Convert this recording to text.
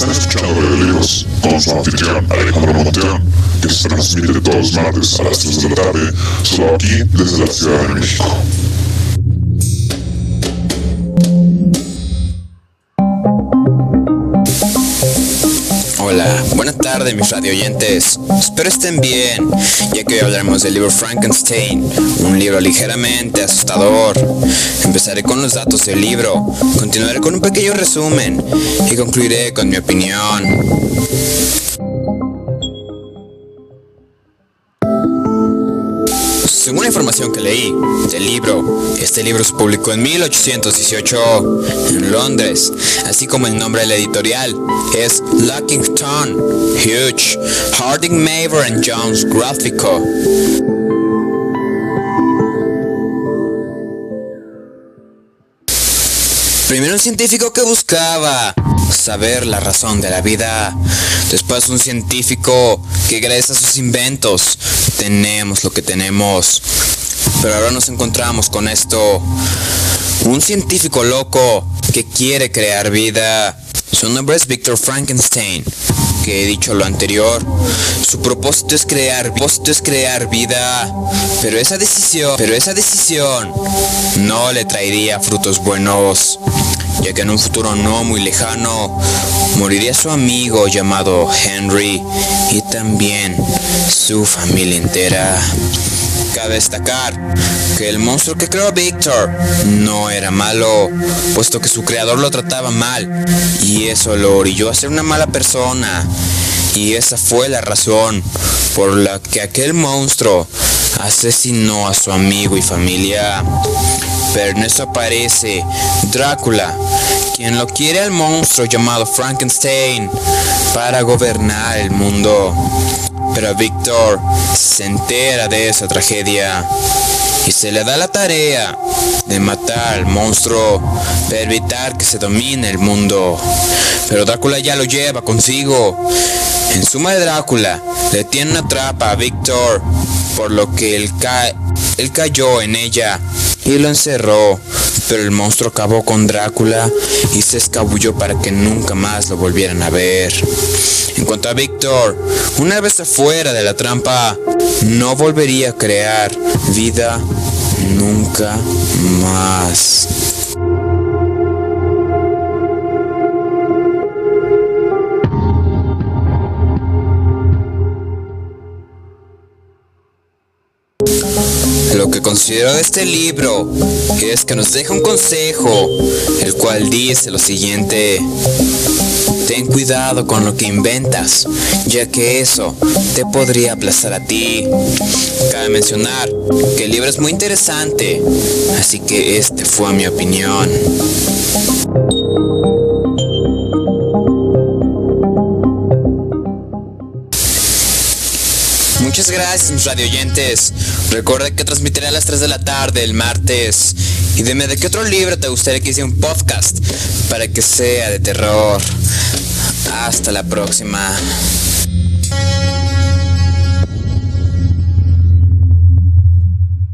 Están escuchando Audiolibros con su anfitrión Alejandro Monteón, que se transmite todos los martes a las 3 de la tarde, solo aquí desde la Ciudad de México. Hola, buenas tardes mis radio oyentes. Espero estén bien, ya que hoy hablaremos del libro Frankenstein, un libro ligeramente asustador. Empezaré con los datos del libro, continuaré con un pequeño resumen y concluiré con mi opinión. Según la información que leí del libro, este libro se publicó en 1818 en Londres, así como el nombre de la editorial es Luckington, Hughes, Harding Maver and Jones Gráfico. Primero un científico que buscaba saber la razón de la vida. Después un científico que gracias a sus inventos tenemos lo que tenemos. Pero ahora nos encontramos con esto. Un científico loco que quiere crear vida. Su nombre es Victor Frankenstein. He dicho lo anterior, su propósito es crear, propósito es crear vida, pero esa decisión, pero esa decisión no le traería frutos buenos, ya que en un futuro no muy lejano moriría su amigo llamado Henry y también su familia entera. Cabe destacar que el monstruo que creó Victor no era malo, puesto que su creador lo trataba mal y eso lo orilló a ser una mala persona. Y esa fue la razón por la que aquel monstruo asesinó a su amigo y familia. Pero en eso aparece Drácula, quien lo quiere al monstruo llamado Frankenstein para gobernar el mundo. Pero Víctor se entera de esa tragedia y se le da la tarea de matar al monstruo para evitar que se domine el mundo. Pero Drácula ya lo lleva consigo. En suma de Drácula le tiene una trampa a Víctor, por lo que él, él cayó en ella y lo encerró. Pero el monstruo acabó con Drácula y se escabulló para que nunca más lo volvieran a ver. En cuanto a Víctor, una vez afuera de la trampa, no volvería a crear vida nunca más. Lo que considero de este libro es que nos deja un consejo, el cual dice lo siguiente. Ten cuidado con lo que inventas, ya que eso te podría aplastar a ti. Cabe mencionar que el libro es muy interesante, así que este fue mi opinión. Muchas gracias mis radio oyentes. Recuerda que transmitiré a las 3 de la tarde el martes. Y dime de qué otro libro te gustaría que hiciera un podcast para que sea de terror. Hasta la próxima.